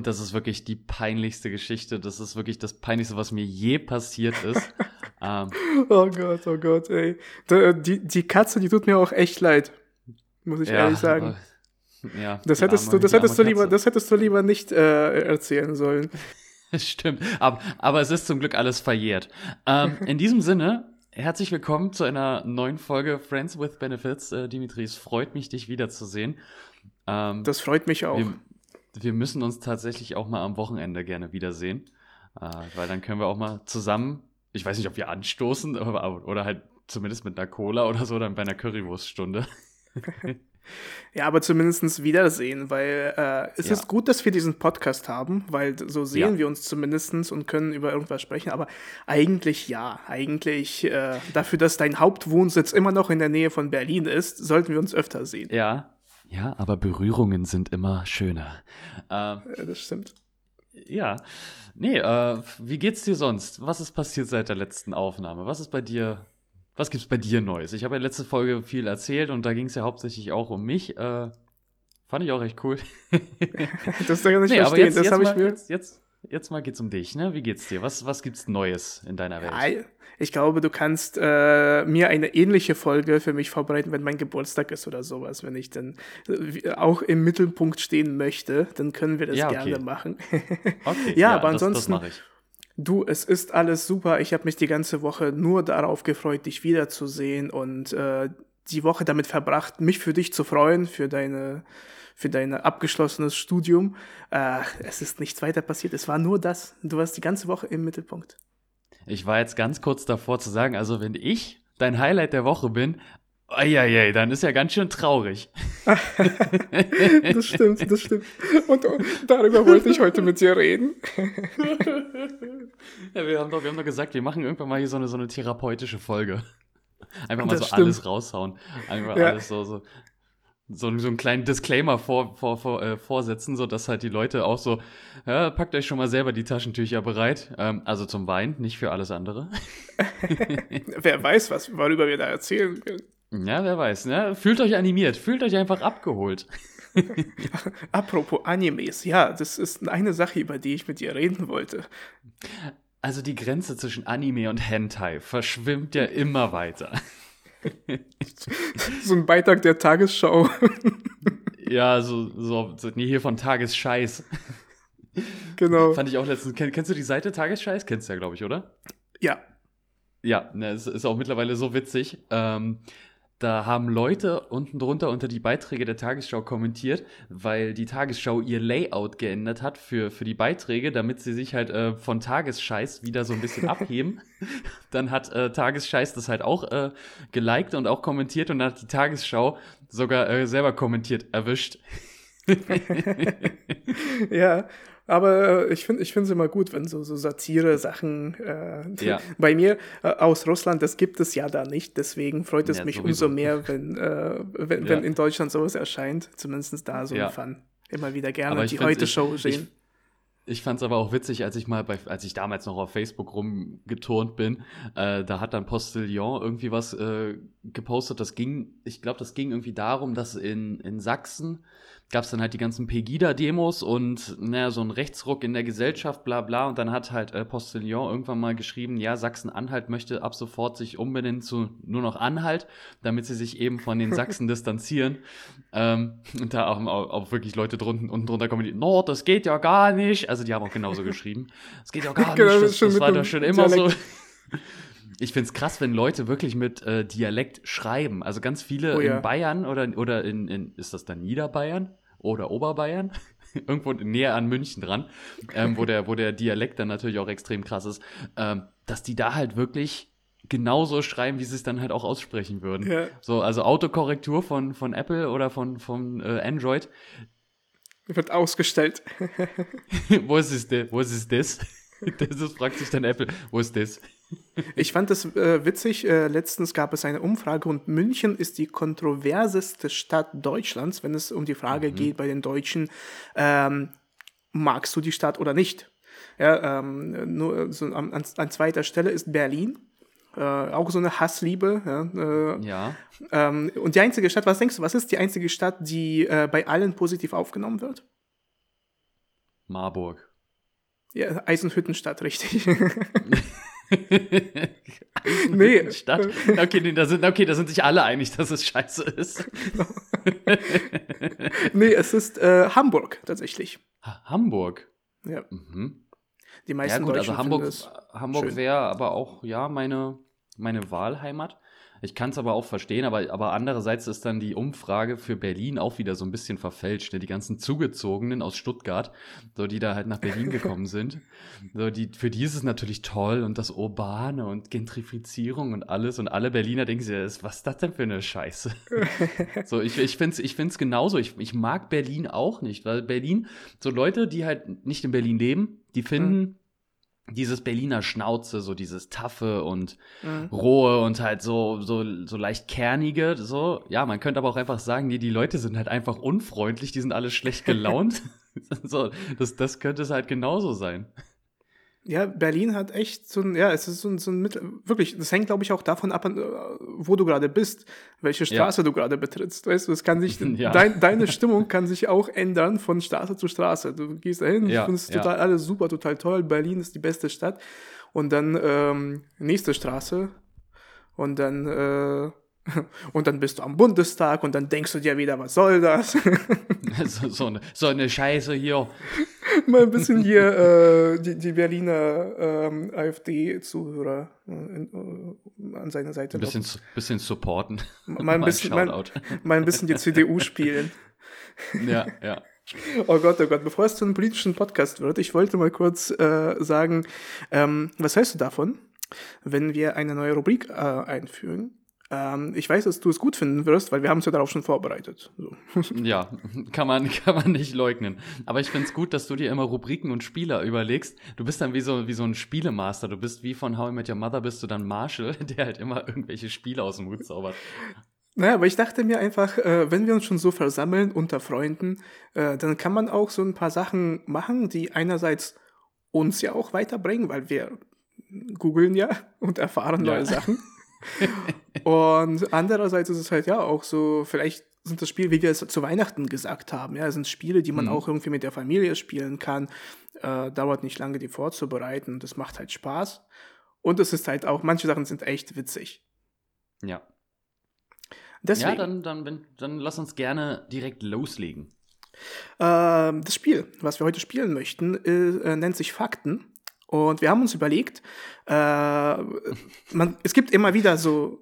und das ist wirklich die peinlichste Geschichte. Das ist wirklich das peinlichste, was mir je passiert ist. ähm, oh Gott, oh Gott, ey. Die, die Katze, die tut mir auch echt leid. Muss ich ja, ehrlich sagen. Ja, das hättest arme, du, das hättest du lieber, das hättest du lieber nicht äh, erzählen sollen. Stimmt, aber, aber es ist zum Glück alles verjährt. Ähm, in diesem Sinne, herzlich willkommen zu einer neuen Folge Friends with Benefits. Äh, Dimitri, es freut mich, dich wiederzusehen. Ähm, das freut mich auch. Wir, wir, müssen uns tatsächlich auch mal am Wochenende gerne wiedersehen, äh, weil dann können wir auch mal zusammen, ich weiß nicht, ob wir anstoßen, aber, oder halt zumindest mit einer Cola oder so, dann bei einer Currywurststunde. Ja, aber zumindest wiedersehen, weil äh, es ja. ist gut, dass wir diesen Podcast haben, weil so sehen ja. wir uns zumindest und können über irgendwas sprechen. Aber eigentlich ja, eigentlich äh, dafür, dass dein Hauptwohnsitz immer noch in der Nähe von Berlin ist, sollten wir uns öfter sehen. Ja, ja, aber Berührungen sind immer schöner. Ähm, ja, das stimmt. Ja, nee, äh, wie geht's dir sonst? Was ist passiert seit der letzten Aufnahme? Was ist bei dir was gibt's bei dir Neues? Ich habe ja letzte Folge viel erzählt und da ging es ja hauptsächlich auch um mich. Äh, fand ich auch recht cool. das kann ich nee, verstehen. Jetzt, das habe ich mir. Jetzt, jetzt, jetzt mal geht's um dich, ne? Wie geht's dir? Was, was gibt's Neues in deiner Welt? Ja, ich glaube, du kannst äh, mir eine ähnliche Folge für mich vorbereiten, wenn mein Geburtstag ist oder sowas. Wenn ich dann äh, auch im Mittelpunkt stehen möchte, dann können wir das ja, okay. gerne machen. okay, ja, ja, aber ansonsten. Das, das mache ich. Du, es ist alles super. Ich habe mich die ganze Woche nur darauf gefreut, dich wiederzusehen und äh, die Woche damit verbracht, mich für dich zu freuen, für deine für dein abgeschlossenes Studium. Äh, es ist nichts weiter passiert. Es war nur das. Du warst die ganze Woche im Mittelpunkt. Ich war jetzt ganz kurz davor zu sagen, also wenn ich dein Highlight der Woche bin, Eieiei, dann ist ja ganz schön traurig. das stimmt, das stimmt. Und, darüber wollte ich heute mit dir reden. ja, wir haben, doch, wir haben doch gesagt, wir machen irgendwann mal hier so eine, so eine therapeutische Folge. Einfach mal das so stimmt. alles raushauen. Einfach ja. alles so, so, so, so einen kleinen Disclaimer vor, vor, vor, äh, vorsetzen, so dass halt die Leute auch so, ja, packt euch schon mal selber die Taschentücher bereit. Ähm, also zum Wein, nicht für alles andere. Wer weiß, was, worüber wir da erzählen können. Ja, wer weiß, ne? Fühlt euch animiert, fühlt euch einfach abgeholt. Apropos Animes, ja, das ist eine Sache, über die ich mit dir reden wollte. Also die Grenze zwischen Anime und Hentai verschwimmt ja immer weiter. so ein Beitrag der Tagesschau. ja, so, so, so nee, hier von Tagesscheiß. Genau. Fand ich auch letztens. Kenn, kennst du die Seite Tagesscheiß? Kennst du ja, glaube ich, oder? Ja. Ja, ne, es ist auch mittlerweile so witzig. Ähm, da haben Leute unten drunter unter die Beiträge der Tagesschau kommentiert, weil die Tagesschau ihr Layout geändert hat für, für die Beiträge, damit sie sich halt äh, von Tagesscheiß wieder so ein bisschen abheben. dann hat äh, Tagesscheiß das halt auch äh, geliked und auch kommentiert und dann hat die Tagesschau sogar äh, selber kommentiert, erwischt. ja, aber äh, ich finde ich es immer gut, wenn so, so Satire-Sachen äh, ja. bei mir äh, aus Russland, das gibt es ja da nicht. Deswegen freut es ja, mich sowieso. umso mehr, wenn, äh, wenn, wenn in Deutschland sowas erscheint. Zumindest da so ein Fun. Immer wieder gerne die Heute-Show sehen. Ich, ich fand es aber auch witzig, als ich mal bei, als ich damals noch auf Facebook rumgeturnt bin, äh, da hat dann Postillon irgendwie was äh, gepostet. Das ging, ich glaube, das ging irgendwie darum, dass in, in Sachsen gab es dann halt die ganzen Pegida-Demos und naja, so ein Rechtsruck in der Gesellschaft, bla bla. Und dann hat halt äh, Postillon irgendwann mal geschrieben, ja, Sachsen-Anhalt möchte ab sofort sich umbenennen zu nur noch Anhalt, damit sie sich eben von den Sachsen distanzieren. Ähm, und da auch, auch, wirklich Leute drunten, unten drunter kommen, die, no, das geht ja gar nicht. Also die haben auch genauso geschrieben. Das geht ja gar genau, nicht, das, das war doch schon immer Dialekt. so. Ich finde es krass, wenn Leute wirklich mit äh, Dialekt schreiben. Also ganz viele oh, ja. in Bayern oder, oder in, in, ist das dann Niederbayern? Oder Oberbayern, irgendwo näher an München dran, ähm, wo, der, wo der Dialekt dann natürlich auch extrem krass ist, ähm, dass die da halt wirklich genauso schreiben, wie sie es dann halt auch aussprechen würden. Ja. So, also Autokorrektur von, von Apple oder von, von äh, Android. Wird ausgestellt. wo ist es denn? Wo ist es das? Das ist, fragt sich dann Apple, wo ist das? Ich fand das äh, witzig. Äh, letztens gab es eine Umfrage und München ist die kontroverseste Stadt Deutschlands, wenn es um die Frage mhm. geht bei den Deutschen, ähm, magst du die Stadt oder nicht? Ja, ähm, nur so an, an, zweiter Stelle ist Berlin. Äh, auch so eine Hassliebe. Ja. Äh, ja. Ähm, und die einzige Stadt, was denkst du, was ist die einzige Stadt, die äh, bei allen positiv aufgenommen wird? Marburg. Ja, Eisenhüttenstadt, richtig. nee. Stadt. Okay, nee, da sind, okay, da sind sich alle einig, dass es scheiße ist. nee, es ist äh, Hamburg tatsächlich. Ha Hamburg? Ja. Mhm. Die meisten ja, gut, also Hamburg, Hamburg wäre aber auch, ja, meine, meine Wahlheimat. Ich kann es aber auch verstehen, aber, aber andererseits ist dann die Umfrage für Berlin auch wieder so ein bisschen verfälscht. Ne? Die ganzen Zugezogenen aus Stuttgart, so die da halt nach Berlin gekommen sind, so die, für die ist es natürlich toll und das Urbane und Gentrifizierung und alles und alle Berliner denken sich, was ist das denn für eine Scheiße? so, ich, ich finde es ich find's genauso. Ich, ich mag Berlin auch nicht, weil Berlin, so Leute, die halt nicht in Berlin leben, die finden, mhm dieses Berliner Schnauze, so dieses taffe und mhm. rohe und halt so, so, so leicht kernige, so. Ja, man könnte aber auch einfach sagen, nee, die Leute sind halt einfach unfreundlich, die sind alle schlecht gelaunt. so, das, das könnte es halt genauso sein. Ja, Berlin hat echt so ein, ja, es ist so ein, so ein Mittel, wirklich, das hängt, glaube ich, auch davon ab, wo du gerade bist, welche Straße ja. du gerade betrittst. Weißt du, es kann sich, ja. dein, deine Stimmung kann sich auch ändern von Straße zu Straße. Du gehst dahin, ja, findest total alles super, total toll, Berlin ist die beste Stadt. Und dann ähm, nächste Straße und dann äh, und dann bist du am Bundestag und dann denkst du dir wieder, was soll das? so, so, eine, so eine Scheiße hier. Mal ein bisschen hier äh, die, die Berliner ähm, AfD-Zuhörer äh, äh, an seiner Seite. Ein bisschen, bisschen supporten. Mal ein, bisschen, mal, mal ein bisschen die CDU spielen. ja, ja. Oh Gott, oh Gott, bevor es zu einem politischen Podcast wird, ich wollte mal kurz äh, sagen, ähm, was hältst du davon, wenn wir eine neue Rubrik äh, einführen? Ähm, ich weiß, dass du es gut finden wirst, weil wir haben uns ja darauf schon vorbereitet. So. Ja, kann man, kann man nicht leugnen. Aber ich finde es gut, dass du dir immer Rubriken und Spieler überlegst. Du bist dann wie so, wie so ein Spielemaster. Du bist wie von How I Met Your Mother, bist du dann Marshall, der halt immer irgendwelche Spiele aus dem Hut zaubert. Naja, aber ich dachte mir einfach, äh, wenn wir uns schon so versammeln unter Freunden, äh, dann kann man auch so ein paar Sachen machen, die einerseits uns ja auch weiterbringen, weil wir googeln ja und erfahren ja. neue Sachen. Und andererseits ist es halt ja auch so, vielleicht sind das Spiele, wie wir es zu Weihnachten gesagt haben, ja, sind Spiele, die man mhm. auch irgendwie mit der Familie spielen kann. Äh, dauert nicht lange, die vorzubereiten. Das macht halt Spaß. Und es ist halt auch, manche Sachen sind echt witzig. Ja. Deswegen, ja, dann, dann, dann lass uns gerne direkt loslegen. Äh, das Spiel, was wir heute spielen möchten, äh, nennt sich Fakten. Und wir haben uns überlegt, äh, man, es gibt immer wieder so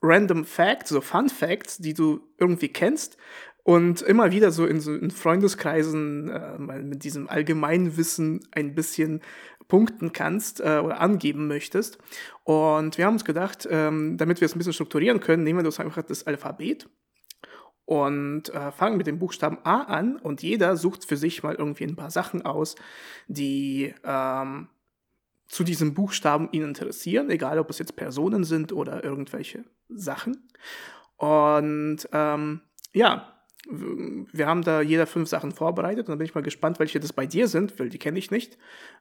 random Facts, so Fun Facts, die du irgendwie kennst und immer wieder so in, so in Freundeskreisen äh, mit diesem Allgemeinwissen ein bisschen punkten kannst äh, oder angeben möchtest. Und wir haben uns gedacht, ähm, damit wir es ein bisschen strukturieren können, nehmen wir das einfach das Alphabet und äh, fangen mit dem Buchstaben A an und jeder sucht für sich mal irgendwie ein paar Sachen aus, die ähm, zu diesem Buchstaben ihn interessieren, egal ob es jetzt Personen sind oder irgendwelche Sachen. Und ähm, ja, wir haben da jeder fünf Sachen vorbereitet und dann bin ich mal gespannt, welche das bei dir sind, weil die kenne ich nicht.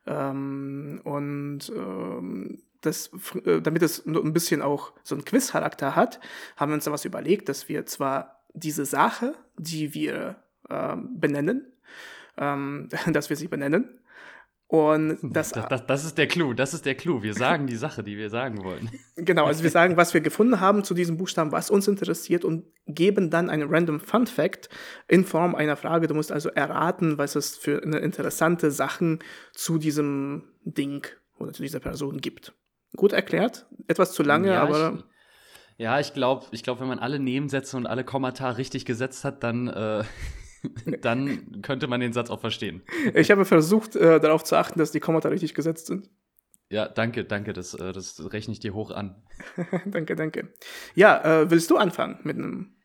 Ähm, und ähm, das, äh, damit es ein bisschen auch so einen Quiz-Charakter hat, haben wir uns da was überlegt, dass wir zwar diese Sache, die wir ähm, benennen, ähm, dass wir sie benennen. Und das, das, das, das, ist der Clou, das ist der Clou. Wir sagen die Sache, die wir sagen wollen. Genau, also wir sagen, was wir gefunden haben zu diesem Buchstaben, was uns interessiert und geben dann einen random Fun Fact in Form einer Frage. Du musst also erraten, was es für eine interessante Sachen zu diesem Ding oder zu dieser Person gibt. Gut erklärt, etwas zu lange, ja, aber. Ja, ich glaube, ich glaub, wenn man alle Nebensätze und alle Kommentare richtig gesetzt hat, dann, äh, dann könnte man den Satz auch verstehen. Ich habe versucht, äh, darauf zu achten, dass die Kommentare richtig gesetzt sind. Ja, danke, danke, das, äh, das rechne ich dir hoch an. danke, danke. Ja, äh, willst du anfangen mit einem?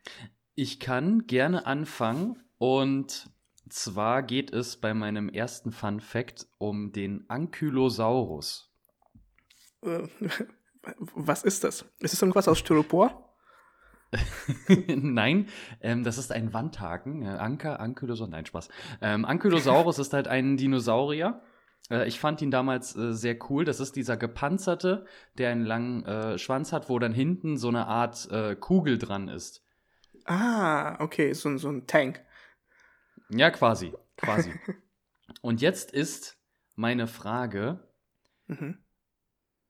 Ich kann gerne anfangen und zwar geht es bei meinem ersten Fun Fact um den Ankylosaurus. Was ist das? Ist es irgendwas aus Styropor? Nein, ähm, das ist ein Wandhaken. Äh, Anker, Ankylosaurus, nein, Spaß. Ähm, Ankylosaurus ist halt ein Dinosaurier. Äh, ich fand ihn damals äh, sehr cool. Das ist dieser gepanzerte, der einen langen äh, Schwanz hat, wo dann hinten so eine Art äh, Kugel dran ist. Ah, okay, so, so ein Tank. Ja, quasi, quasi. Und jetzt ist meine Frage. Mhm.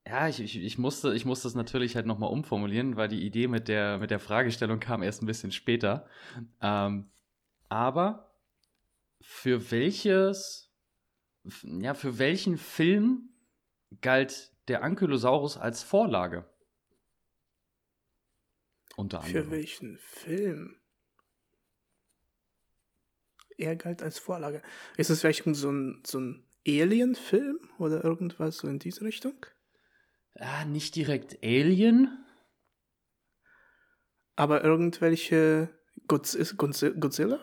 Ja, ich, ich, ich, musste, ich musste es natürlich halt nochmal umformulieren, weil die Idee mit der, mit der Fragestellung kam erst ein bisschen später. Ähm, aber für welches, ja, für welchen Film galt der Ankylosaurus als Vorlage? Unter anderem. Für welchen Film? Er galt als Vorlage. Ist es vielleicht so ein, so ein Alien-Film oder irgendwas so in diese Richtung? Ah, nicht direkt Alien. Aber irgendwelche Godzilla?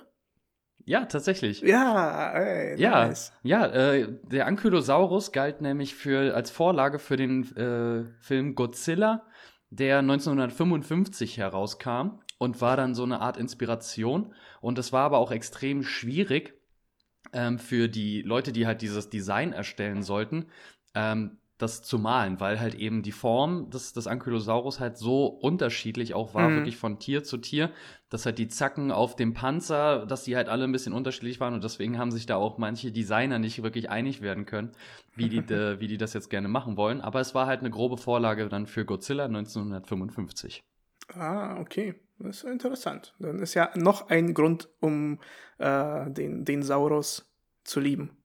Ja, tatsächlich. Ja, ey, ja, nice. ja. Äh, der Ankylosaurus galt nämlich für als Vorlage für den äh, Film Godzilla, der 1955 herauskam und war dann so eine Art Inspiration. Und es war aber auch extrem schwierig ähm, für die Leute, die halt dieses Design erstellen sollten, ähm, das zu malen, weil halt eben die Form des, des Ankylosaurus halt so unterschiedlich auch war, mhm. wirklich von Tier zu Tier, dass halt die Zacken auf dem Panzer, dass die halt alle ein bisschen unterschiedlich waren und deswegen haben sich da auch manche Designer nicht wirklich einig werden können, wie die, de, wie die das jetzt gerne machen wollen. Aber es war halt eine grobe Vorlage dann für Godzilla 1955. Ah, okay. Das ist interessant. Dann ist ja noch ein Grund, um äh, den, den Saurus zu lieben.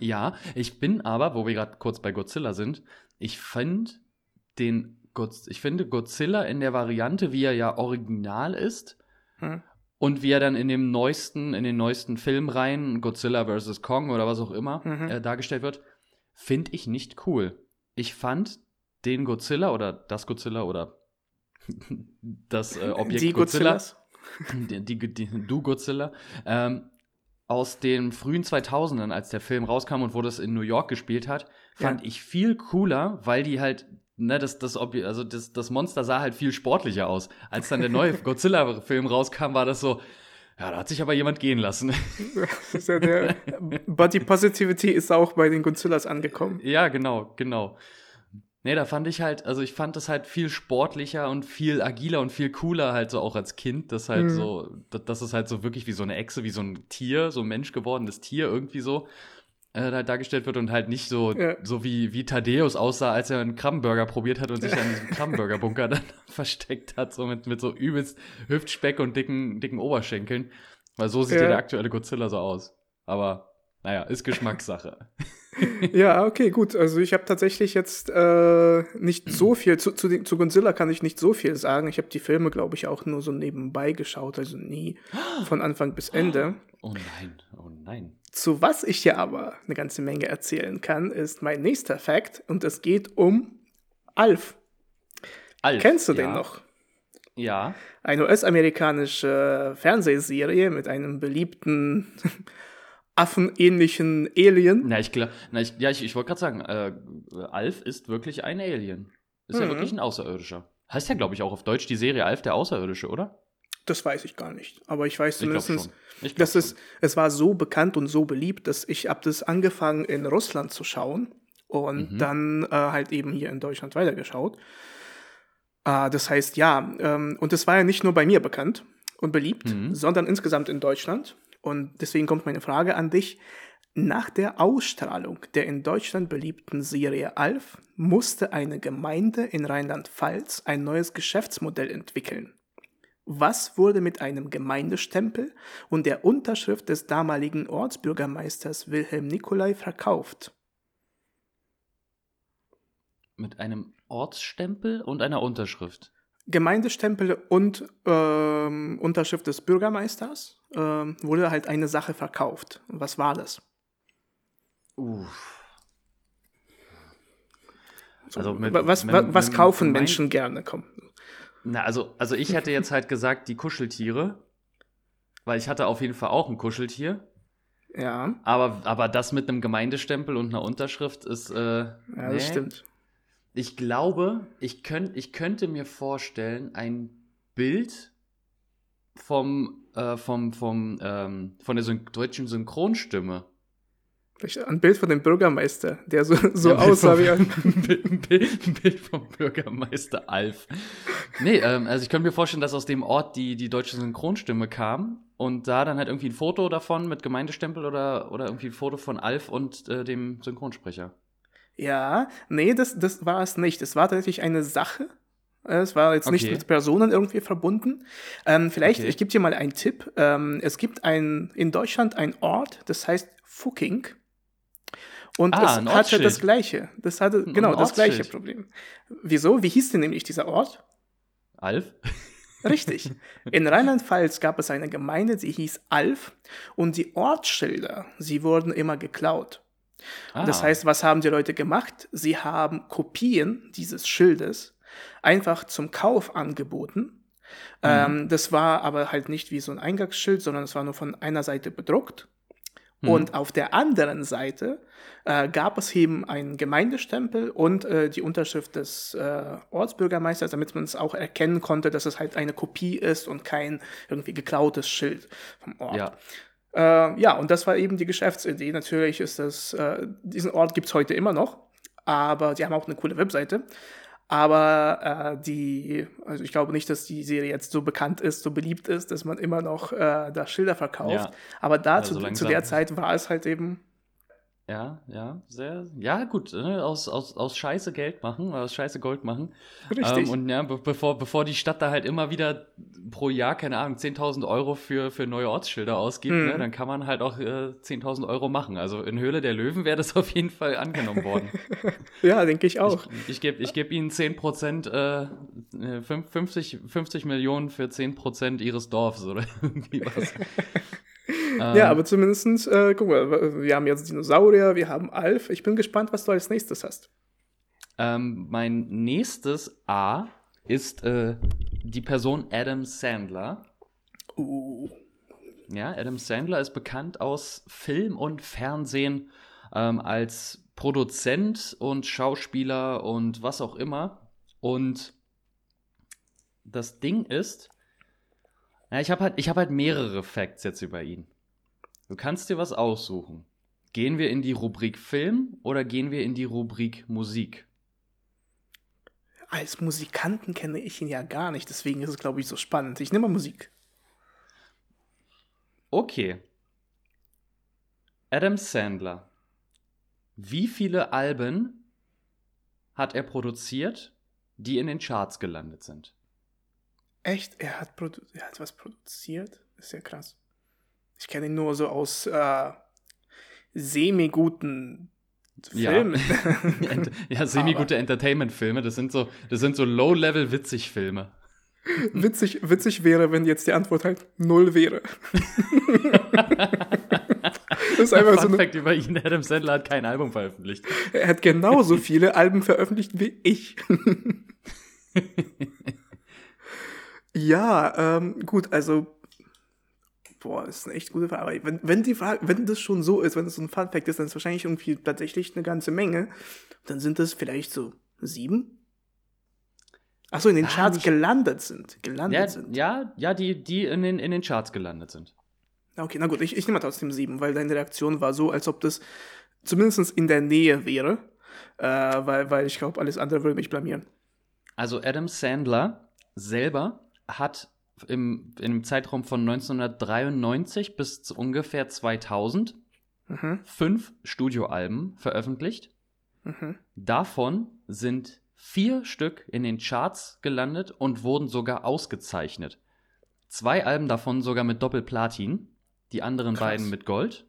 Ja, ich bin aber, wo wir gerade kurz bei Godzilla sind, ich finde den ich finde Godzilla in der Variante, wie er ja original ist, hm. und wie er dann in dem neuesten, in den neuesten Filmreihen, Godzilla vs. Kong oder was auch immer, mhm. äh, dargestellt wird, finde ich nicht cool. Ich fand den Godzilla oder das Godzilla oder das äh, Objekt die Godzilla, die, die, die, du Godzilla, ähm, aus den frühen 2000ern, als der Film rauskam und wo das in New York gespielt hat, fand ja. ich viel cooler, weil die halt, ne, das, das, also das, das Monster sah halt viel sportlicher aus. Als dann der neue Godzilla-Film rauskam, war das so, ja, da hat sich aber jemand gehen lassen. ja Body Positivity ist auch bei den Godzillas angekommen. Ja, genau, genau. Nee, da fand ich halt, also ich fand das halt viel sportlicher und viel agiler und viel cooler halt so auch als Kind, das halt mhm. so, das ist halt so wirklich wie so eine Echse, wie so ein Tier, so ein Mensch gewordenes Tier irgendwie so äh, dargestellt wird und halt nicht so, ja. so wie, wie Thaddeus aussah, als er einen Krabbenburger probiert hat und sich an diesem Krabbenburger-Bunker dann versteckt hat, so mit, mit so übelst Hüftspeck und dicken, dicken Oberschenkeln. Weil so sieht ja. ja der aktuelle Godzilla so aus. Aber naja, ist Geschmackssache. ja, okay, gut. Also ich habe tatsächlich jetzt äh, nicht so viel, zu, zu, zu, Godzilla kann ich nicht so viel sagen. Ich habe die Filme, glaube ich, auch nur so nebenbei geschaut, also nie von Anfang bis Ende. Oh nein, oh nein. Zu was ich dir aber eine ganze Menge erzählen kann, ist mein nächster Fact und es geht um Alf. Alf Kennst du ja. den noch? Ja. Eine US-amerikanische Fernsehserie mit einem beliebten affenähnlichen Alien. Na, ich glaube, ich, ja, ich, ich wollte gerade sagen, äh, Alf ist wirklich ein Alien. Ist mhm. ja wirklich ein Außerirdischer. Heißt ja, glaube ich, auch auf Deutsch die Serie Alf der Außerirdische, oder? Das weiß ich gar nicht. Aber ich weiß zumindest, ich dass es, es war so bekannt und so beliebt, dass ich habe das angefangen in Russland zu schauen und mhm. dann äh, halt eben hier in Deutschland weitergeschaut. Äh, das heißt, ja, ähm, und es war ja nicht nur bei mir bekannt und beliebt, mhm. sondern insgesamt in Deutschland. Und deswegen kommt meine Frage an dich. Nach der Ausstrahlung der in Deutschland beliebten Serie Alf musste eine Gemeinde in Rheinland-Pfalz ein neues Geschäftsmodell entwickeln. Was wurde mit einem Gemeindestempel und der Unterschrift des damaligen Ortsbürgermeisters Wilhelm Nikolai verkauft? Mit einem Ortsstempel und einer Unterschrift. Gemeindestempel und ähm, Unterschrift des Bürgermeisters ähm, wurde halt eine Sache verkauft. Was war das? Uff. Also mit, was, mit, was, was mit, kaufen Menschen gerne? Komm. Na, also, also ich hätte jetzt halt gesagt, die Kuscheltiere. Weil ich hatte auf jeden Fall auch ein Kuscheltier. Ja. Aber, aber das mit einem Gemeindestempel und einer Unterschrift ist. Äh, ja, nee. das stimmt. Ich glaube, ich, könnt, ich könnte mir vorstellen, ein Bild vom, äh, vom, vom, ähm, von der Syn deutschen Synchronstimme. Ein Bild von dem Bürgermeister, der so, so ja, aussah wie ein. Bild, Bild, Bild vom Bürgermeister Alf. Nee, ähm, also ich könnte mir vorstellen, dass aus dem Ort die, die deutsche Synchronstimme kam und da dann halt irgendwie ein Foto davon mit Gemeindestempel oder, oder irgendwie ein Foto von Alf und äh, dem Synchronsprecher. Ja, nee, das, das war es nicht. Es war tatsächlich eine Sache. Es war jetzt okay. nicht mit Personen irgendwie verbunden. Ähm, vielleicht, okay. ich gebe dir mal einen Tipp. Ähm, es gibt ein, in Deutschland einen Ort, das heißt Fucking. Und ah, es hatte das gleiche. Das hatte, genau, das gleiche Problem. Wieso? Wie hieß denn nämlich dieser Ort? Alf? Richtig. In Rheinland-Pfalz gab es eine Gemeinde, die hieß Alf und die Ortsschilder, sie wurden immer geklaut. Ah. Das heißt, was haben die Leute gemacht? Sie haben Kopien dieses Schildes einfach zum Kauf angeboten. Mhm. Ähm, das war aber halt nicht wie so ein Eingangsschild, sondern es war nur von einer Seite bedruckt. Mhm. Und auf der anderen Seite äh, gab es eben einen Gemeindestempel und äh, die Unterschrift des äh, Ortsbürgermeisters, damit man es auch erkennen konnte, dass es halt eine Kopie ist und kein irgendwie geklautes Schild vom Ort. Ja. Äh, ja, und das war eben die Geschäftsidee. Natürlich ist das, äh, diesen Ort gibt es heute immer noch, aber die haben auch eine coole Webseite. Aber äh, die, also ich glaube nicht, dass die Serie jetzt so bekannt ist, so beliebt ist, dass man immer noch äh, da Schilder verkauft. Ja. Aber da ja, zu, zu der Zeit war es halt eben ja, ja, sehr, ja, gut, ne? aus, aus, aus Scheiße Geld machen, aus Scheiße Gold machen. Richtig. Ähm, und ja, be bevor, bevor die Stadt da halt immer wieder pro Jahr, keine Ahnung, 10.000 Euro für, für neue Ortsschilder ausgibt, mhm. ne? dann kann man halt auch äh, 10.000 Euro machen. Also in Höhle der Löwen wäre das auf jeden Fall angenommen worden. ja, denke ich auch. Ich, ich gebe ich geb ihnen 10 Prozent, äh, 50, 50 Millionen für 10 Prozent ihres Dorfs oder irgendwie was. Ähm, ja, aber zumindest, äh, guck mal, wir haben jetzt Dinosaurier, wir haben Alf. Ich bin gespannt, was du als nächstes hast. Ähm, mein nächstes A ist äh, die Person Adam Sandler. Uh. Ja, Adam Sandler ist bekannt aus Film und Fernsehen ähm, als Produzent und Schauspieler und was auch immer. Und das Ding ist, ja, ich habe halt, hab halt mehrere Facts jetzt über ihn. Du kannst dir was aussuchen. Gehen wir in die Rubrik Film oder gehen wir in die Rubrik Musik? Als Musikanten kenne ich ihn ja gar nicht, deswegen ist es, glaube ich, so spannend. Ich nehme mal Musik. Okay. Adam Sandler. Wie viele Alben hat er produziert, die in den Charts gelandet sind? Echt? Er hat, er hat was produziert? Ist ja krass. Ich kenne ihn nur so aus äh, semi-guten Filmen. Ja, ja semi-gute Entertainment-Filme. Das sind so, das sind so Low-Level-Witzig-Filme. Witzig, witzig wäre, wenn jetzt die Antwort halt null wäre. das ist einfach Fun so. Fact über ihn: Adam Sandler hat kein Album veröffentlicht. Er hat genauso viele Alben veröffentlicht wie ich. ja, ähm, gut, also Boah, ist eine echt gute Frage. Aber wenn, wenn, die Frage, wenn das schon so ist, wenn das so ein Fun Fact ist, dann ist es wahrscheinlich irgendwie tatsächlich eine ganze Menge. Dann sind das vielleicht so sieben? Achso, in den ah, Charts nicht. gelandet sind. Gelandet ja, sind. Ja, ja, die, die in den, in den Charts gelandet sind. Okay, na gut, ich, ich nehme mal trotzdem sieben, weil deine Reaktion war so, als ob das zumindest in der Nähe wäre. Äh, weil, weil ich glaube, alles andere würde mich blamieren. Also Adam Sandler selber hat im, im Zeitraum von 1993 bis ungefähr 2000 mhm. fünf Studioalben veröffentlicht. Mhm. Davon sind vier Stück in den Charts gelandet und wurden sogar ausgezeichnet. Zwei Alben davon sogar mit Doppelplatin, die anderen Krass. beiden mit Gold.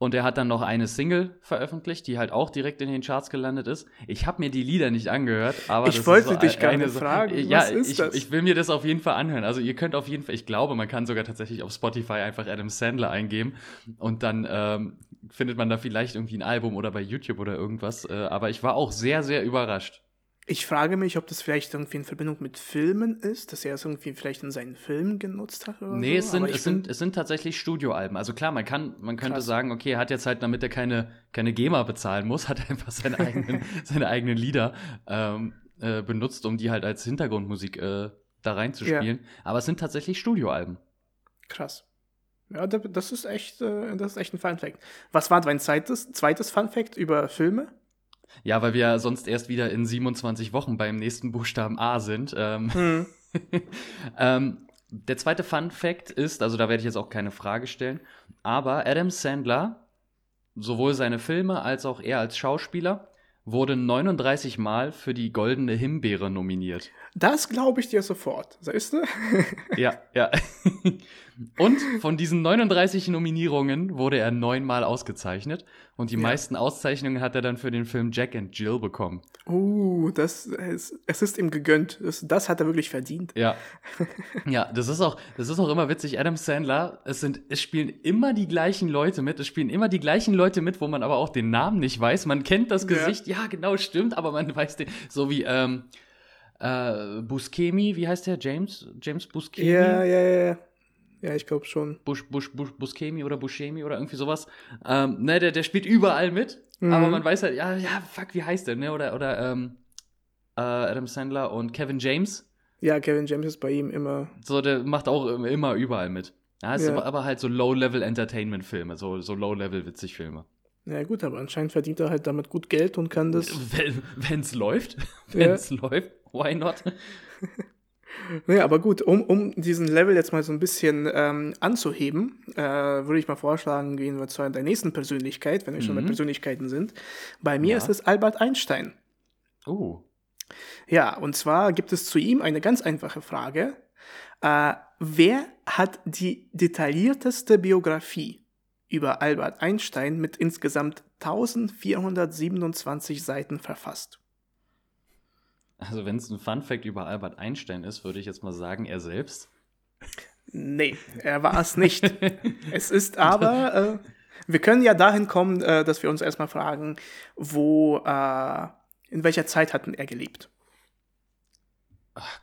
Und er hat dann noch eine Single veröffentlicht, die halt auch direkt in den Charts gelandet ist. Ich habe mir die Lieder nicht angehört, aber ich wollte so dich gerne so, fragen. Ja, was ist ich, das? ich will mir das auf jeden Fall anhören. Also ihr könnt auf jeden Fall, ich glaube, man kann sogar tatsächlich auf Spotify einfach Adam Sandler eingeben und dann ähm, findet man da vielleicht irgendwie ein Album oder bei YouTube oder irgendwas. Äh, aber ich war auch sehr, sehr überrascht. Ich frage mich, ob das vielleicht irgendwie in Verbindung mit Filmen ist, dass er es irgendwie vielleicht in seinen Filmen genutzt hat oder nee, so. es sind, es, sind, es sind tatsächlich Studioalben. Also klar, man kann, man könnte Krass. sagen, okay, er hat jetzt halt, damit er keine, keine GEMA bezahlen muss, hat er einfach seine eigenen, seine eigenen Lieder ähm, äh, benutzt, um die halt als Hintergrundmusik äh, da reinzuspielen. Ja. Aber es sind tatsächlich Studioalben. Krass. Ja, das ist echt, äh, das ist echt ein Fun Fact. Was war dein zweites, zweites Fun Fact über Filme? Ja, weil wir sonst erst wieder in 27 Wochen beim nächsten Buchstaben A sind. Ähm, hm. ähm, der zweite Fun Fact ist, also da werde ich jetzt auch keine Frage stellen, aber Adam Sandler, sowohl seine Filme als auch er als Schauspieler, wurde 39 Mal für die Goldene Himbeere nominiert. Das glaube ich dir sofort. Siehst du? ja, ja. Und von diesen 39 Nominierungen wurde er neunmal ausgezeichnet. Und die ja. meisten Auszeichnungen hat er dann für den Film Jack and Jill bekommen. Uh, das ist, es ist ihm gegönnt. Das, das hat er wirklich verdient. Ja. Ja, das ist auch, das ist auch immer witzig. Adam Sandler, es sind, es spielen immer die gleichen Leute mit. Es spielen immer die gleichen Leute mit, wo man aber auch den Namen nicht weiß. Man kennt das Gesicht. Ja, ja genau, stimmt, aber man weiß den. So wie, ähm, äh, Buscemi, wie heißt der? James? James Buscemi? Ja, ja, ja. Ja, ich glaube schon. Bush, Bush, Bush, Buscemi oder Buscemi oder irgendwie sowas. Ähm, ne, der, der spielt überall mit, mhm. aber man weiß halt, ja, ja, fuck, wie heißt der, ne? Oder, oder ähm, äh, Adam Sandler und Kevin James. Ja, Kevin James ist bei ihm immer. So, der macht auch immer überall mit. Ja, ist ja. Aber, aber, halt so Low-Level-Entertainment-Filme, so, so Low-Level-Witzig-Filme. Ja gut, aber anscheinend verdient er halt damit gut Geld und kann das. Wenn es läuft, wenn es ja. läuft, why not? Naja, aber gut, um, um diesen Level jetzt mal so ein bisschen ähm, anzuheben, äh, würde ich mal vorschlagen, gehen wir zu der nächsten Persönlichkeit, wenn wir mhm. schon bei mhm. Persönlichkeiten sind. Bei mir ja. ist es Albert Einstein. Oh. Ja, und zwar gibt es zu ihm eine ganz einfache Frage. Äh, wer hat die detaillierteste Biografie über Albert Einstein mit insgesamt 1427 Seiten verfasst? Also, wenn es ein Fun-Fact über Albert Einstein ist, würde ich jetzt mal sagen, er selbst. Nee, er war es nicht. es ist aber, äh, wir können ja dahin kommen, äh, dass wir uns erstmal fragen, wo, äh, in welcher Zeit hatten er gelebt? Ach,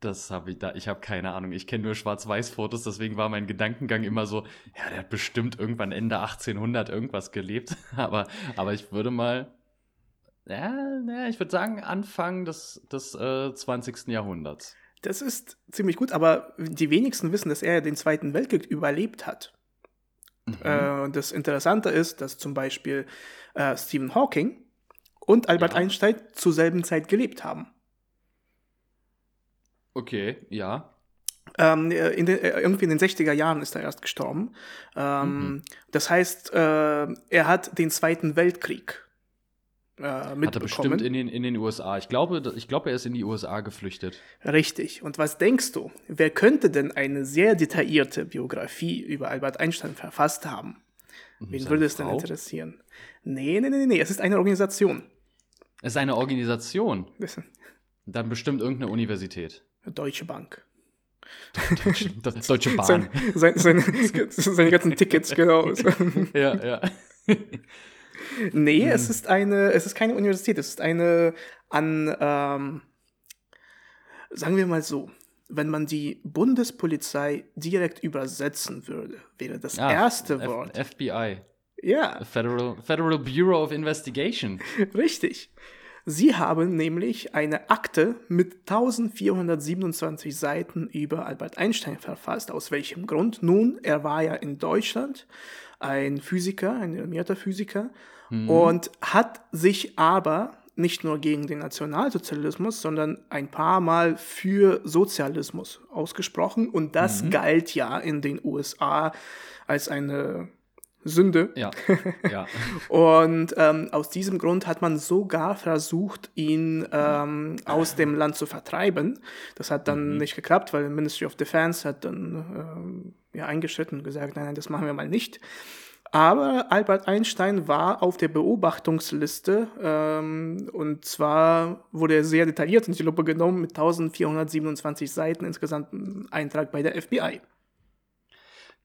das habe ich da, ich habe keine Ahnung. Ich kenne nur Schwarz-Weiß-Fotos, deswegen war mein Gedankengang immer so, ja, der hat bestimmt irgendwann Ende 1800 irgendwas gelebt. aber, aber ich würde mal ja, ja ich würde sagen, Anfang des, des äh, 20. Jahrhunderts. Das ist ziemlich gut, aber die wenigsten wissen, dass er den Zweiten Weltkrieg überlebt hat. Mhm. Äh, das Interessante ist, dass zum Beispiel äh, Stephen Hawking und Albert ja. Einstein zur selben Zeit gelebt haben. Okay, ja. Ähm, in den, äh, irgendwie in den 60er Jahren ist er erst gestorben. Ähm, mhm. Das heißt, äh, er hat den Zweiten Weltkrieg äh, Hat er bestimmt in den, in den USA. Ich glaube, ich glaube, er ist in die USA geflüchtet. Richtig. Und was denkst du? Wer könnte denn eine sehr detaillierte Biografie über Albert Einstein verfasst haben? Wen würde es denn interessieren? Nee, nee, nee, nee, es ist eine Organisation. Es ist eine Organisation? Wissen. Dann bestimmt irgendeine Universität. Deutsche Bank. Deutsche, Deutsche Bahn. Sein, sein, seine, seine ganzen Tickets, genau. ja, ja. Nee, hm. es ist eine, es ist keine Universität, es ist eine an, ähm, sagen wir mal so, wenn man die Bundespolizei direkt übersetzen würde, wäre das ah, erste F Wort. FBI. Ja. Federal, Federal Bureau of Investigation. Richtig. Sie haben nämlich eine Akte mit 1427 Seiten über Albert Einstein verfasst. Aus welchem Grund? Nun, er war ja in Deutschland ein Physiker, ein renommierter Physiker mhm. und hat sich aber nicht nur gegen den Nationalsozialismus, sondern ein paar Mal für Sozialismus ausgesprochen. Und das mhm. galt ja in den USA als eine Sünde. Ja. ja. und ähm, aus diesem Grund hat man sogar versucht, ihn ähm, aus dem Land zu vertreiben. Das hat dann mhm. nicht geklappt, weil Ministry of Defense hat dann ähm, ja, eingeschritten und gesagt, nein, nein, das machen wir mal nicht. Aber Albert Einstein war auf der Beobachtungsliste ähm, und zwar wurde er sehr detailliert in die Lupe genommen mit 1427 Seiten insgesamt ein Eintrag bei der FBI.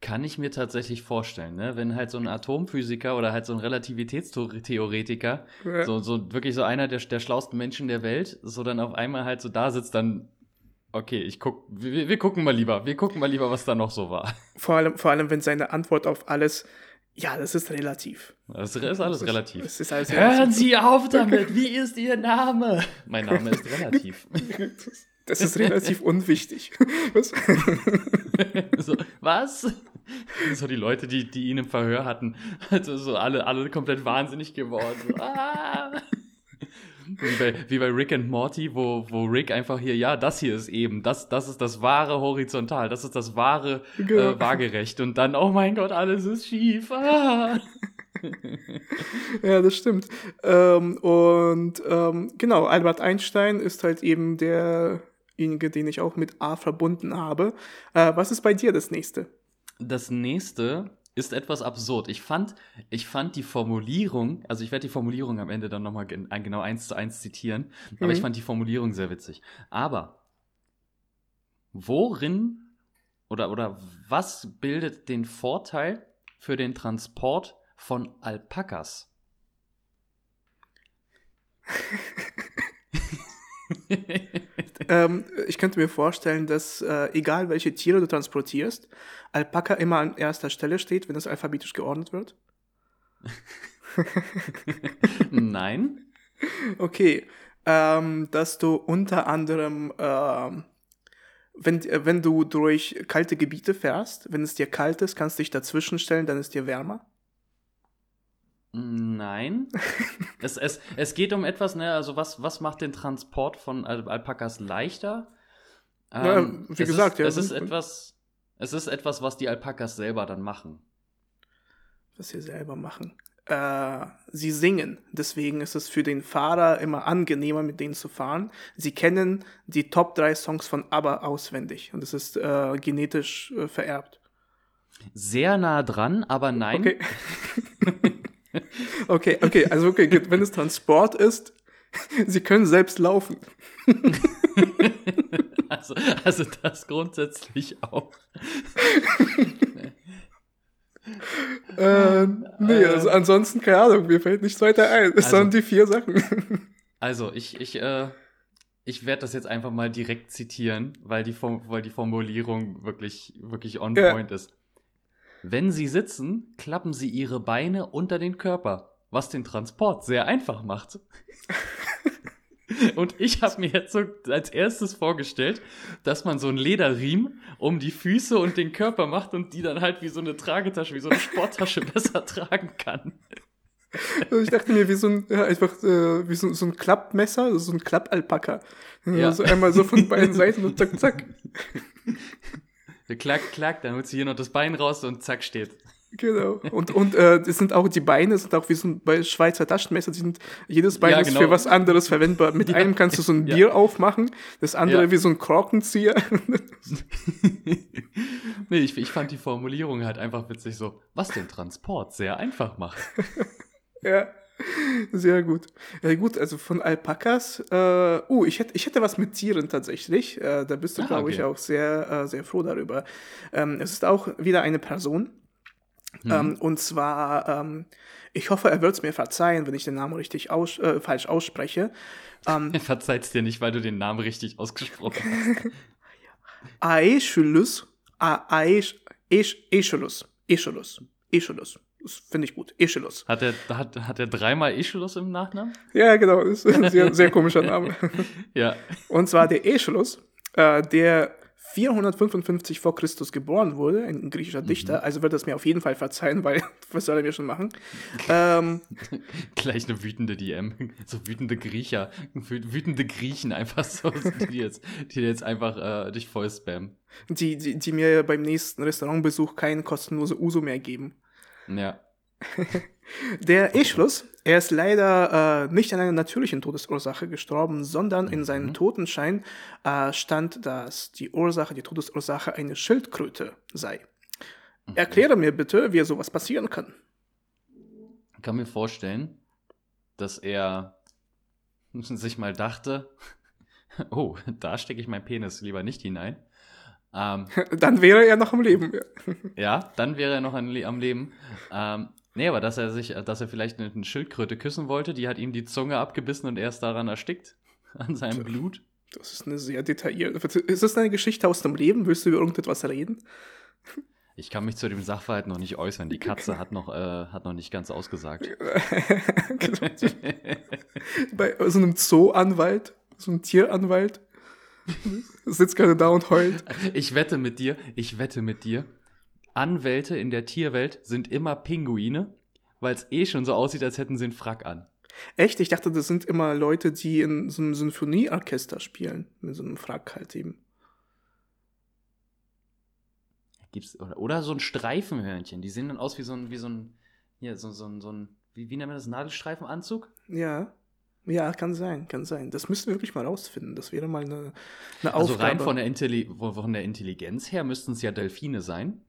Kann ich mir tatsächlich vorstellen, ne? wenn halt so ein Atomphysiker oder halt so ein Relativitätstheoretiker, ja. so, so wirklich so einer der, der schlauesten Menschen der Welt, so dann auf einmal halt so da sitzt, dann okay, ich guck, wir, wir, gucken mal lieber, wir gucken mal lieber, was da noch so war. Vor allem, vor allem, wenn seine Antwort auf alles Ja, das ist relativ. Das ist alles das relativ. Ist, alles relativ. Hören Sie auf damit! Wie ist Ihr Name? Mein Name ist relativ. Das ist relativ unwichtig. Was? so, was? So die Leute, die, die ihn im Verhör hatten, also so alle, alle komplett wahnsinnig geworden. So, ah. Wie bei, wie bei Rick and Morty, wo, wo Rick einfach hier, ja, das hier ist eben, das, das ist das wahre Horizontal, das ist das wahre genau. äh, Waagerecht. Und dann, oh mein Gott, alles ist schief. Ah. ja, das stimmt. Ähm, und ähm, genau, Albert Einstein ist halt eben derjenige, den ich auch mit A verbunden habe. Äh, was ist bei dir das nächste? Das nächste ist etwas absurd. Ich fand, ich fand die Formulierung, also ich werde die Formulierung am Ende dann nochmal genau eins zu eins zitieren, mhm. aber ich mhm. fand die Formulierung sehr witzig. Aber worin oder, oder was bildet den Vorteil für den Transport von Alpakas? ähm, ich könnte mir vorstellen, dass äh, egal welche Tiere du transportierst, Alpaka immer an erster Stelle steht, wenn es alphabetisch geordnet wird? Nein. Okay. Ähm, dass du unter anderem, ähm, wenn, wenn du durch kalte Gebiete fährst, wenn es dir kalt ist, kannst du dich dazwischen stellen, dann ist dir wärmer. Nein. es, es, es geht um etwas, ne, also was, was macht den Transport von Al Alpakas leichter? Ähm, ja, wie gesagt, ist, ja. Es ist etwas, es ist etwas, was die Alpakas selber dann machen. Was sie selber machen. Äh, sie singen. Deswegen ist es für den Fahrer immer angenehmer, mit denen zu fahren. Sie kennen die Top 3 Songs von ABBA auswendig und es ist äh, genetisch äh, vererbt. Sehr nah dran, aber nein. Okay. okay, okay, also okay, wenn es Transport ist, sie können selbst laufen. also, also das grundsätzlich auch. äh, nee, also ansonsten, keine Ahnung, mir fällt nichts weiter ein. Es also, sind die vier Sachen. also, ich, ich, äh, ich werde das jetzt einfach mal direkt zitieren, weil die, weil die Formulierung wirklich, wirklich on ja. point ist. Wenn Sie sitzen, klappen Sie Ihre Beine unter den Körper, was den Transport sehr einfach macht. Und ich habe mir jetzt so als erstes vorgestellt, dass man so einen Lederriemen um die Füße und den Körper macht und die dann halt wie so eine Tragetasche, wie so eine Sporttasche besser tragen kann. Also ich dachte mir, wie so ein, ja, einfach, äh, wie so, so ein Klappmesser, so ein Klappalpaka. Ja. So einmal so von beiden Seiten und zack, zack. Klack, klack, dann holst du hier noch das Bein raus und zack, steht. Genau. Und, und äh, das sind auch die Beine, sind auch wie so ein bei Schweizer Taschenmesser, die sind, jedes Bein ja, ist genau. für was anderes verwendbar. Mit ja. einem kannst du so ein Bier ja. aufmachen, das andere wie so ein Korkenzieher. nee, ich, ich fand die Formulierung halt einfach witzig so, was den Transport sehr einfach macht. ja. Sehr gut. Ja, gut, also von Alpakas. Äh, oh, ich hätte, ich hätte was mit Tieren tatsächlich. Äh, da bist du, ah, glaube okay. ich, auch sehr, äh, sehr froh darüber. Ähm, es ist auch wieder eine Person. Mhm. Ähm, und zwar, ähm, ich hoffe, er wird es mir verzeihen, wenn ich den Namen richtig aus, äh, falsch ausspreche. Ähm, er verzeiht es dir nicht, weil du den Namen richtig ausgesprochen hast. Aeschylus. Aeschylus. Aeschylus. Aeschylus. Das finde ich gut. Aeschylus. Hat er, hat, hat er dreimal Aeschylus im Nachnamen? Ja, genau. Das ist ein sehr, sehr komischer Name. ja. Und zwar der Aeschylus, äh, der 455 vor Christus geboren wurde, ein griechischer mhm. Dichter, mhm. also wird das mir auf jeden Fall verzeihen, weil was soll er mir schon machen? ähm, Gleich eine wütende DM, so wütende Griecher, wütende Griechen einfach so, die jetzt, die jetzt einfach äh, dich voll spammen. Die, die, die mir beim nächsten Restaurantbesuch kein kostenlose Uso mehr geben. Ja. Der Eschluss, er ist leider äh, nicht an einer natürlichen Todesursache gestorben, sondern in seinem mhm. Totenschein äh, stand, dass die Ursache, die Todesursache eine Schildkröte sei. Mhm. Erkläre mir bitte, wie sowas passieren kann. Ich kann mir vorstellen, dass er sich mal dachte, oh, da stecke ich meinen Penis lieber nicht hinein. Ähm, dann wäre er noch am Leben. ja, dann wäre er noch am Leben. Ähm, nee, aber dass er sich, dass er vielleicht eine Schildkröte küssen wollte, die hat ihm die Zunge abgebissen und er ist daran erstickt. An seinem Blut. Das ist eine sehr detaillierte. Ist das eine Geschichte aus dem Leben? Willst du über irgendetwas reden? Ich kann mich zu dem Sachverhalt noch nicht äußern. Die Katze hat noch, äh, hat noch nicht ganz ausgesagt. Bei so einem Zooanwalt, so einem Tieranwalt, sitzt gerade da und heult. Ich wette mit dir, ich wette mit dir, Anwälte in der Tierwelt sind immer Pinguine, weil es eh schon so aussieht, als hätten sie einen Frack an. Echt? Ich dachte, das sind immer Leute, die in so einem Sinfonieorchester spielen, mit so einem Frack halt eben. Gibt's, oder, oder so ein Streifenhörnchen. Die sehen dann aus wie so ein, wie so ein, hier, so, so, so ein, wie, wie nennt man das, Nadelstreifenanzug? Ja. Ja, kann sein, kann sein. Das müssten wir wirklich mal rausfinden. Das wäre mal eine, eine also Aufgabe. Also rein von der, Intelli von der Intelligenz her müssten es ja Delfine sein.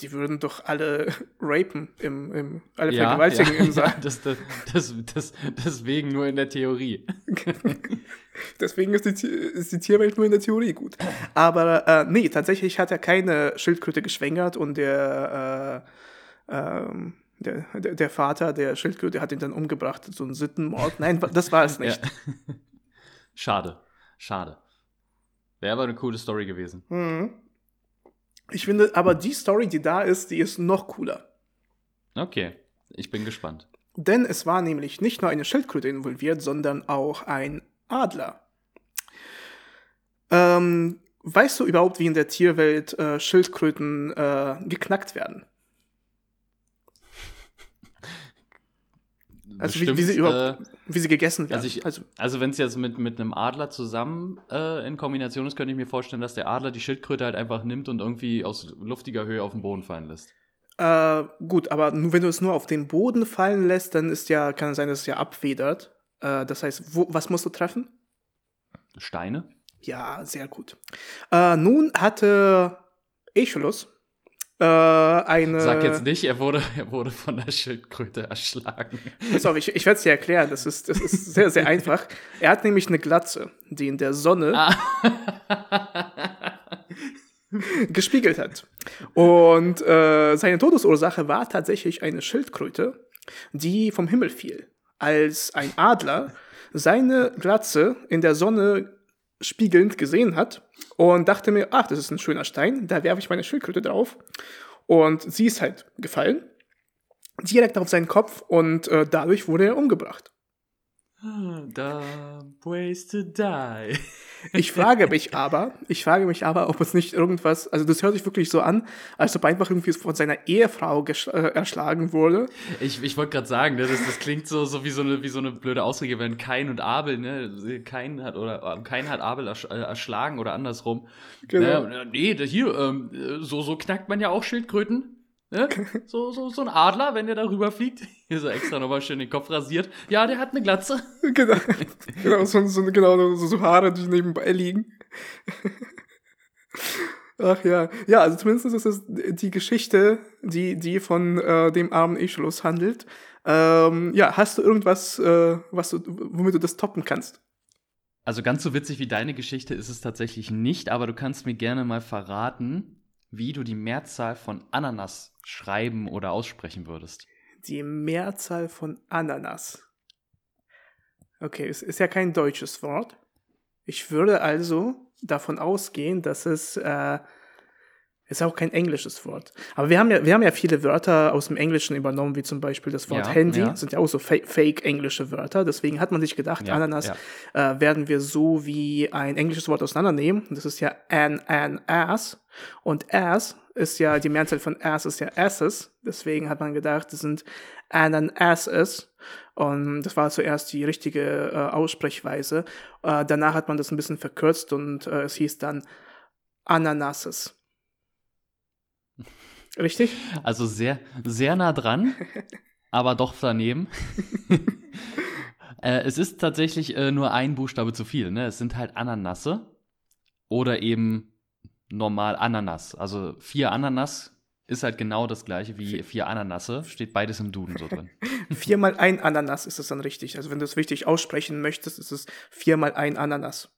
Die würden doch alle rapen, im, im, alle ja, vergewaltigen ja, im Saal. Das, das, das, das, deswegen nur in der Theorie. deswegen ist die, ist die, Tierwelt nur in der Theorie gut. Aber äh, nee, tatsächlich hat er keine Schildkröte geschwängert und der, äh, äh, der, der, der, Vater der Schildkröte hat ihn dann umgebracht. So ein Sittenmord. Nein, das war es nicht. Ja. Schade, schade. Wäre aber eine coole Story gewesen. Mhm. Ich finde aber die Story, die da ist, die ist noch cooler. Okay, ich bin gespannt. Denn es war nämlich nicht nur eine Schildkröte involviert, sondern auch ein Adler. Ähm, weißt du überhaupt, wie in der Tierwelt äh, Schildkröten äh, geknackt werden? Also wie, wie, sie überhaupt, äh, wie sie gegessen werden. Also, ich, also, also wenn es jetzt mit, mit einem Adler zusammen äh, in Kombination ist, könnte ich mir vorstellen, dass der Adler die Schildkröte halt einfach nimmt und irgendwie aus luftiger Höhe auf den Boden fallen lässt. Äh, gut, aber nur, wenn du es nur auf den Boden fallen lässt, dann ist ja, kann es sein, dass es ja abfedert. Äh, das heißt, wo, was musst du treffen? Steine. Ja, sehr gut. Äh, nun hatte Aeschylus äh, eine. Sag jetzt nicht, er wurde, er wurde von der Schildkröte erschlagen. Pass auf, ich, ich werde es dir erklären. Das ist, das ist sehr, sehr einfach. Er hat nämlich eine Glatze, die in der Sonne ah. gespiegelt hat. Und äh, seine Todesursache war tatsächlich eine Schildkröte, die vom Himmel fiel. Als ein Adler seine Glatze in der Sonne spiegelnd gesehen hat und dachte mir, ach, das ist ein schöner Stein, da werfe ich meine Schildkröte drauf. Und sie ist halt gefallen, direkt auf seinen Kopf und äh, dadurch wurde er umgebracht. The ways to die. Ich frage mich aber, ich frage mich aber, ob es nicht irgendwas, also das hört sich wirklich so an, als ob einfach irgendwie von seiner Ehefrau äh, erschlagen wurde. Ich, ich wollte gerade sagen, ne, das, das klingt so, so wie so eine, wie so eine blöde Ausrede, wenn Kain und Abel, ne, Kain hat oder Kain hat Abel ersch äh, erschlagen oder andersrum. Genau. Ne, nee, hier, ähm, so, so knackt man ja auch Schildkröten. Ne? So, so, so ein Adler, wenn der darüber fliegt. Hier so extra nochmal schön den Kopf rasiert. Ja, der hat eine Glatze. Genau, genau, so, so, genau so, so Haare, die nebenbei liegen. Ach ja. Ja, also zumindest ist es die Geschichte, die, die von äh, dem armen Ischlos handelt. Ähm, ja, hast du irgendwas, äh, was du, womit du das toppen kannst? Also ganz so witzig wie deine Geschichte ist es tatsächlich nicht, aber du kannst mir gerne mal verraten, wie du die Mehrzahl von Ananas schreiben oder aussprechen würdest. Die Mehrzahl von Ananas. Okay, es ist ja kein deutsches Wort. Ich würde also davon ausgehen, dass es äh, ist auch kein englisches Wort. Aber wir haben ja, wir haben ja viele Wörter aus dem Englischen übernommen, wie zum Beispiel das Wort ja, Handy. Ja. Das sind ja auch so fake englische Wörter. Deswegen hat man sich gedacht, ja, Ananas äh, werden wir so wie ein englisches Wort auseinandernehmen. Das ist ja an, an, ass. Und ass ist ja, die Mehrzahl von ass ist ja asses. Deswegen hat man gedacht, das sind ananasses. Und das war zuerst die richtige äh, Aussprechweise. Äh, danach hat man das ein bisschen verkürzt und äh, es hieß dann Ananasses. Richtig? Also sehr, sehr nah dran, aber doch daneben. äh, es ist tatsächlich äh, nur ein Buchstabe zu viel. Ne? Es sind halt Ananasse oder eben normal Ananas. Also vier Ananas ist halt genau das gleiche wie vier Ananasse. Steht beides im Duden so drin. viermal ein Ananas ist es dann richtig. Also wenn du es richtig aussprechen möchtest, ist es viermal ein Ananas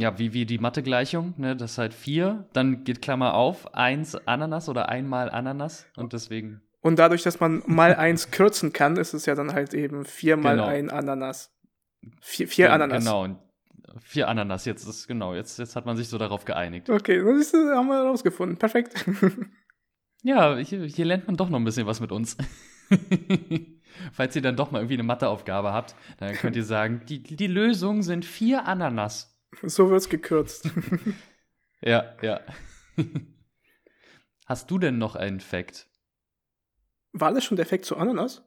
ja, wie, wie die Mathe-Gleichung, ne? Das ist halt vier, dann geht Klammer auf, eins Ananas oder einmal Ananas und deswegen. Und dadurch, dass man mal eins kürzen kann, ist es ja dann halt eben viermal genau. ein Ananas. Vier, vier ja, Ananas. Genau. vier Ananas. Jetzt ist, genau, jetzt, jetzt hat man sich so darauf geeinigt. Okay, das haben wir rausgefunden. Perfekt. ja, hier, hier lernt man doch noch ein bisschen was mit uns. Falls ihr dann doch mal irgendwie eine Matheaufgabe habt, dann könnt ihr sagen, die, die Lösung sind vier Ananas. So wird's gekürzt. ja, ja. Hast du denn noch einen Fact? War das schon der Fact zu Ananas?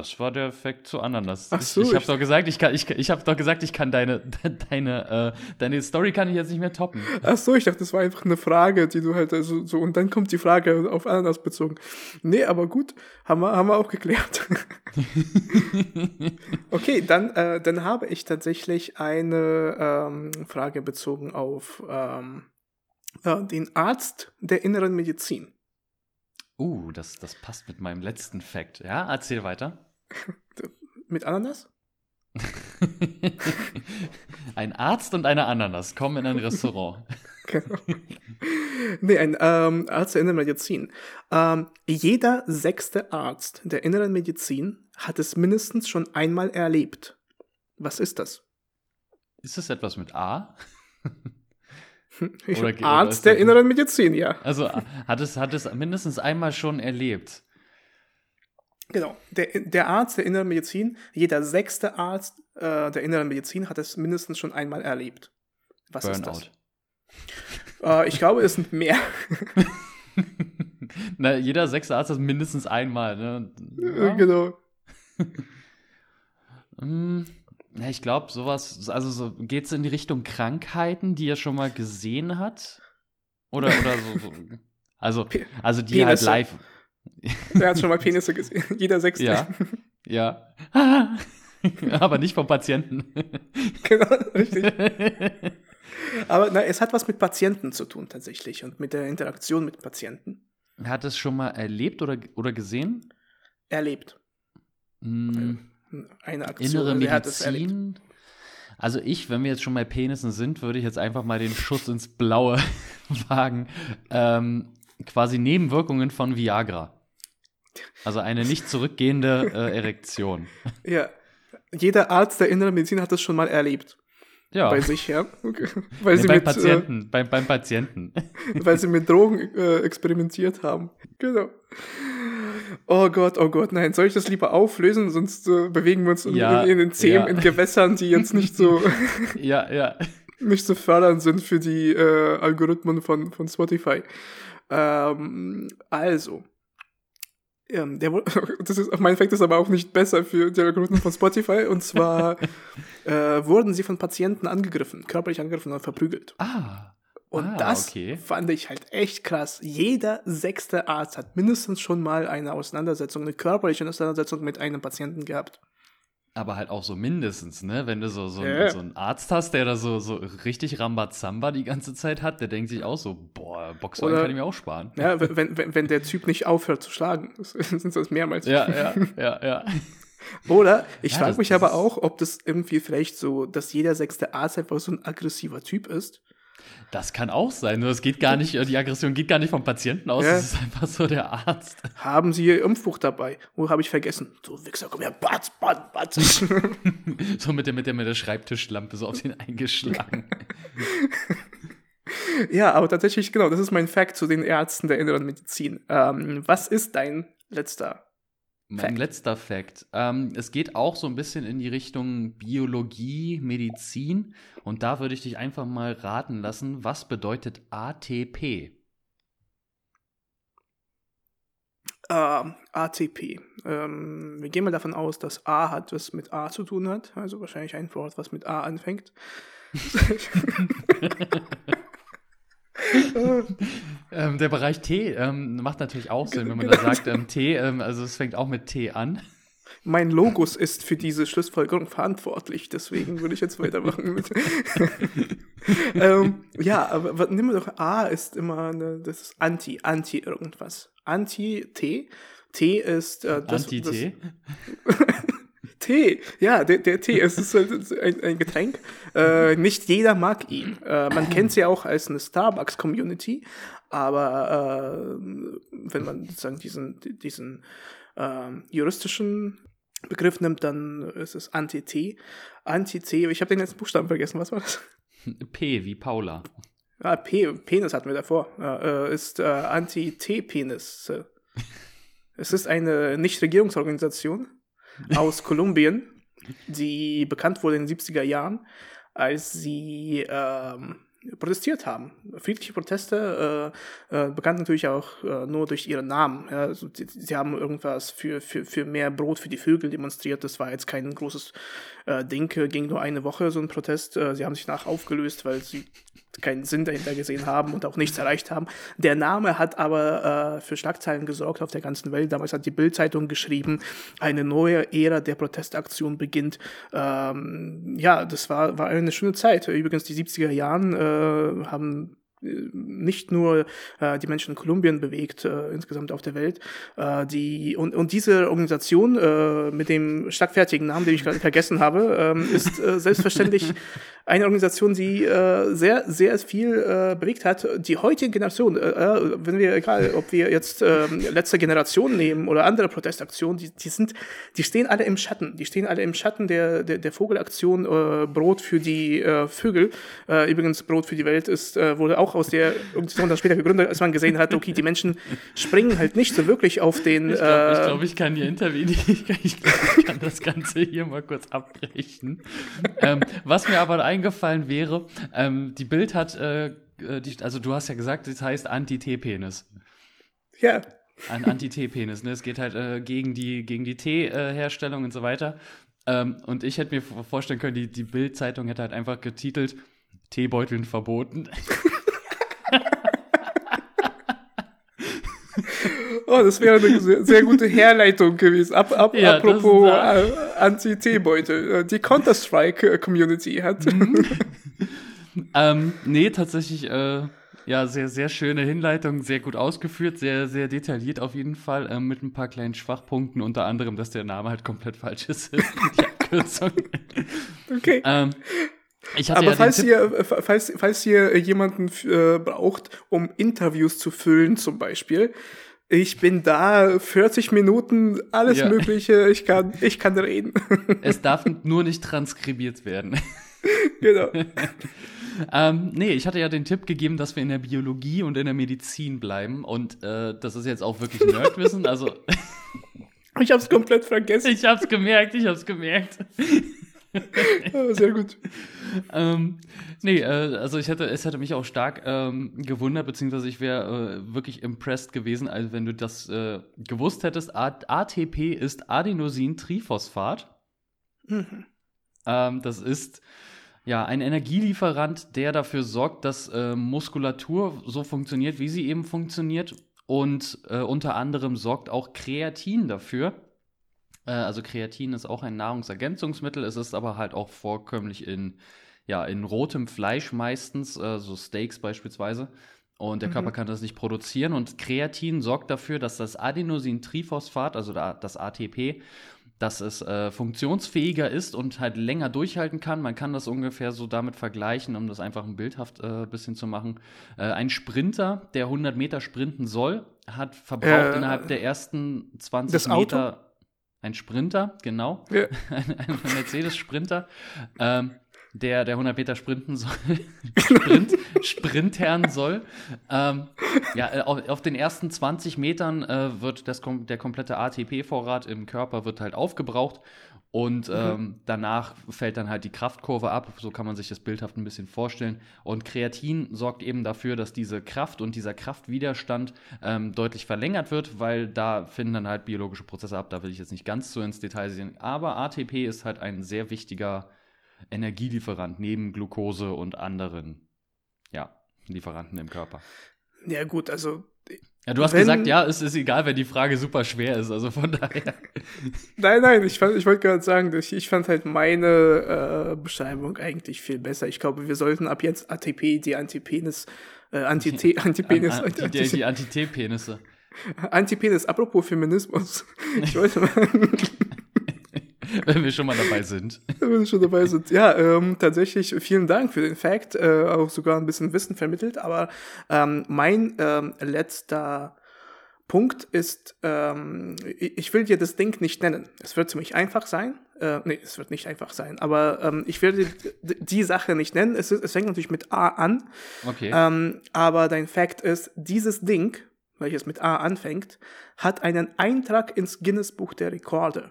Das war der Effekt zu Ananas. Ach so, ich, ich habe doch gesagt, ich kann, ich, ich habe doch gesagt, ich kann deine, deine, äh, deine Story kann ich jetzt nicht mehr toppen. Ach so, ich dachte, das war einfach eine Frage, die du halt also so und dann kommt die Frage auf Ananas bezogen. Nee, aber gut, haben wir, haben wir auch geklärt. okay, dann, äh, dann habe ich tatsächlich eine ähm, Frage bezogen auf ähm, äh, den Arzt der inneren Medizin. Uh, das, das passt mit meinem letzten Fact. Ja, erzähl weiter. Mit Ananas? ein Arzt und eine Ananas kommen in ein Restaurant. genau. Nee, ein ähm, Arzt der inneren Medizin. Ähm, jeder sechste Arzt der inneren Medizin hat es mindestens schon einmal erlebt. Was ist das? Ist das etwas mit A? Oder, Arzt der inneren Medizin, ja. Also hat es, hat es mindestens einmal schon erlebt. Genau. Der, der Arzt der inneren Medizin, jeder sechste Arzt äh, der inneren Medizin hat es mindestens schon einmal erlebt. Was Burnout. ist das? Äh, ich glaube, es sind mehr. Na, jeder sechste Arzt hat es mindestens einmal, ne? Ja. Genau. ja, ich glaube, sowas, also so, geht es in die Richtung Krankheiten, die er schon mal gesehen hat? Oder, oder so, so also, also die Penisse. halt live. Er hat schon mal Penisse gesehen. Jeder Sechste. Ja. Ja. Aber nicht vom Patienten. genau, richtig. Aber na, es hat was mit Patienten zu tun tatsächlich und mit der Interaktion mit Patienten. Hat es schon mal erlebt oder, oder gesehen? Erlebt. Mm eine Aktion. Innere Medizin. Also ich, wenn wir jetzt schon bei Penissen sind, würde ich jetzt einfach mal den Schuss ins Blaue wagen. Ähm, quasi Nebenwirkungen von Viagra. Also eine nicht zurückgehende äh, Erektion. Ja. Jeder Arzt der inneren Medizin hat das schon mal erlebt. Ja. Bei sich, ja. Okay. Weil nee, sie beim mit, Patienten, äh, beim, beim Patienten. Weil sie mit Drogen äh, experimentiert haben. Genau. Oh Gott, oh Gott, nein, soll ich das lieber auflösen, sonst äh, bewegen wir uns ja, in, in, den Themen, ja. in Gewässern, die jetzt nicht so ja, ja. nicht so fördernd sind für die äh, Algorithmen von, von Spotify. Ähm, also, ähm, der, das ist, mein Effekt ist aber auch nicht besser für die Algorithmen von Spotify. Und zwar äh, wurden sie von Patienten angegriffen, körperlich angegriffen und verprügelt. Ah. Und ah, das okay. fand ich halt echt krass. Jeder sechste Arzt hat mindestens schon mal eine Auseinandersetzung, eine körperliche Auseinandersetzung mit einem Patienten gehabt. Aber halt auch so mindestens, ne? Wenn du so, so, ja. so einen Arzt hast, der da so, so richtig Rambazamba die ganze Zeit hat, der denkt sich auch so, boah, Boxer kann ich mir auch sparen. Ja, wenn, wenn, wenn der Typ nicht aufhört zu schlagen, sind das mehrmals. Ja, ja, ja, ja. Oder ich ja, frage mich aber auch, ob das irgendwie vielleicht so, dass jeder sechste Arzt einfach so ein aggressiver Typ ist das kann auch sein. Nur es geht gar nicht, die Aggression geht gar nicht vom Patienten aus, ja. es ist einfach so der Arzt. Haben Sie Ihr Impfbuch dabei? Wo oh, habe ich vergessen? So, Wichser, komm her, batz, batz, batz. so mit der, mit der, mit der Schreibtischlampe so auf den eingeschlagen. ja, aber tatsächlich, genau, das ist mein Fact zu den Ärzten der inneren Medizin. Ähm, was ist dein letzter mein Fact. letzter Fakt. Ähm, es geht auch so ein bisschen in die Richtung Biologie, Medizin. Und da würde ich dich einfach mal raten lassen, was bedeutet ATP? Uh, ATP. Ähm, wir gehen mal davon aus, dass A hat, was mit A zu tun hat. Also wahrscheinlich ein Wort, was mit A anfängt. ähm, der Bereich T ähm, macht natürlich auch Sinn, wenn man da sagt, ähm, T, ähm, also es fängt auch mit T an. Mein Logos ist für diese Schlussfolgerung verantwortlich, deswegen würde ich jetzt weitermachen. ähm, ja, aber nimm wir doch A ist immer, eine, das ist Anti, Anti irgendwas. Anti-T. T ist äh, das. Anti-T? Tee, ja, der, der Tee, es ist halt ein, ein Getränk. Äh, nicht jeder mag ihn. Äh, man kennt sie auch als eine Starbucks-Community, aber äh, wenn man sozusagen diesen, diesen äh, juristischen Begriff nimmt, dann ist es Anti-T. Anti-T, ich habe den letzten Buchstaben vergessen, was war das? P wie Paula. Ah, P, Penis hatten wir davor. Äh, ist äh, Anti-T-Penis. es ist eine Nichtregierungsorganisation aus Kolumbien, die bekannt wurde in den 70er Jahren, als sie ähm, protestiert haben. Friedliche Proteste, äh, äh, bekannt natürlich auch äh, nur durch ihren Namen. Ja, also sie, sie, haben irgendwas für, für, für mehr Brot für die Vögel demonstriert. Das war jetzt kein großes äh, Ding, ging nur eine Woche so ein Protest. Äh, sie haben sich nach aufgelöst, weil sie keinen Sinn dahinter gesehen haben und auch nichts erreicht haben. Der Name hat aber äh, für Schlagzeilen gesorgt auf der ganzen Welt. Damals hat die Bild-Zeitung geschrieben, eine neue Ära der Protestaktion beginnt. Ähm, ja, das war, war eine schöne Zeit. Übrigens, die 70er Jahren äh, haben nicht nur äh, die Menschen in Kolumbien bewegt, äh, insgesamt auf der Welt. Äh, die, und, und diese Organisation äh, mit dem schlagfertigen Namen, den ich gerade vergessen habe, ähm, ist äh, selbstverständlich eine Organisation, die äh, sehr, sehr viel äh, bewegt hat. Die heutige Generation, äh, äh wenn wir, egal, ob wir jetzt äh, letzte Generation nehmen oder andere Protestaktionen, die, die sind, die stehen alle im Schatten. Die stehen alle im Schatten der, der, der Vogelaktion äh, Brot für die äh, Vögel. Äh, übrigens, Brot für die Welt ist, äh, wurde auch aus der Organisation dann später gegründet, als man gesehen hat, okay, die Menschen springen halt nicht so wirklich auf den. Ich glaube, ich, glaub, ich, kann die interviewen. Ich kann, ich, glaub, ich kann das Ganze hier mal kurz abbrechen. ähm, was mir aber eingefallen wäre, ähm, die Bild hat, äh, äh die, also du hast ja gesagt, das heißt Anti-T-Penis. Ja. Ein Anti-T-Penis, ne? Es geht halt äh, gegen die, gegen die Tee-Herstellung und so weiter. Ähm, und ich hätte mir vorstellen können, die, die Bild-Zeitung hätte halt einfach getitelt, Teebeuteln verboten. Oh, das wäre eine sehr, sehr, gute Herleitung gewesen. Ab, ab, ja, apropos äh, Anti-T-Beutel. Äh, die Counter-Strike-Community hat. Mhm. ähm, nee, tatsächlich, äh, ja, sehr, sehr schöne Hinleitung, sehr gut ausgeführt, sehr, sehr detailliert auf jeden Fall, äh, mit ein paar kleinen Schwachpunkten, unter anderem, dass der Name halt komplett falsch ist. die Abkürzung. Okay. Ähm, aber ja falls, ihr, falls, falls ihr jemanden äh, braucht, um Interviews zu füllen zum Beispiel, ich bin da 40 Minuten, alles ja. Mögliche, ich kann, ich kann reden. Es darf nur nicht transkribiert werden. Genau. ähm, nee, ich hatte ja den Tipp gegeben, dass wir in der Biologie und in der Medizin bleiben. Und äh, das ist jetzt auch wirklich Nerdwissen. Also. ich hab's komplett vergessen. Ich hab's gemerkt, ich hab's gemerkt. sehr gut. ähm, nee, äh, also ich hätte, es hätte mich auch stark ähm, gewundert, beziehungsweise ich wäre äh, wirklich impressed gewesen, als wenn du das äh, gewusst hättest. A ATP ist Adenosin-Triphosphat. Mhm. Ähm, das ist ja ein Energielieferant, der dafür sorgt, dass äh, Muskulatur so funktioniert, wie sie eben funktioniert. Und äh, unter anderem sorgt auch Kreatin dafür also Kreatin ist auch ein Nahrungsergänzungsmittel, es ist aber halt auch vorkömmlich in, ja, in rotem Fleisch meistens, äh, so Steaks beispielsweise. Und der mhm. Körper kann das nicht produzieren. Und Kreatin sorgt dafür, dass das Adenosintriphosphat, also das ATP, dass es äh, funktionsfähiger ist und halt länger durchhalten kann. Man kann das ungefähr so damit vergleichen, um das einfach ein bildhaft äh, bisschen zu machen. Äh, ein Sprinter, der 100 Meter sprinten soll, hat verbraucht äh, innerhalb der ersten 20 Meter. Ein Sprinter, genau. Ja. ein, ein Mercedes-Sprinter, ähm, der, der 100 Meter sprinten soll, Sprint, sprintern soll. Ähm, ja, äh, auf, auf, den ersten 20 Metern äh, wird das, der komplette ATP-Vorrat im Körper wird halt aufgebraucht und mhm. ähm, danach fällt dann halt die Kraftkurve ab. So kann man sich das bildhaft ein bisschen vorstellen. Und Kreatin sorgt eben dafür, dass diese Kraft und dieser Kraftwiderstand ähm, deutlich verlängert wird, weil da finden dann halt biologische Prozesse ab. Da will ich jetzt nicht ganz so ins Detail sehen. Aber ATP ist halt ein sehr wichtiger Energielieferant neben Glucose und anderen ja, Lieferanten im Körper. Ja, gut, also ja, du hast wenn, gesagt, ja, es ist egal, wenn die Frage super schwer ist, also von daher. Nein, nein, ich, ich wollte gerade sagen, ich, ich fand halt meine äh, Beschreibung eigentlich viel besser. Ich glaube, wir sollten ab jetzt ATP, die Antipenis, äh, Anti Antipenis. An, an, die, die Anti-T-Penisse. Antipenis, apropos Feminismus. Ich wollte mal. Wenn wir schon mal dabei sind. Wenn wir schon dabei sind. Ja, ähm, tatsächlich vielen Dank für den Fact. Äh, auch sogar ein bisschen Wissen vermittelt. Aber ähm, mein ähm, letzter Punkt ist, ähm, ich will dir das Ding nicht nennen. Es wird ziemlich einfach sein. Äh, nee, es wird nicht einfach sein. Aber ähm, ich werde die Sache nicht nennen. Es, ist, es fängt natürlich mit A an. Okay. Ähm, aber dein Fakt ist, dieses Ding, welches mit A anfängt, hat einen Eintrag ins Guinness Buch der Rekorde.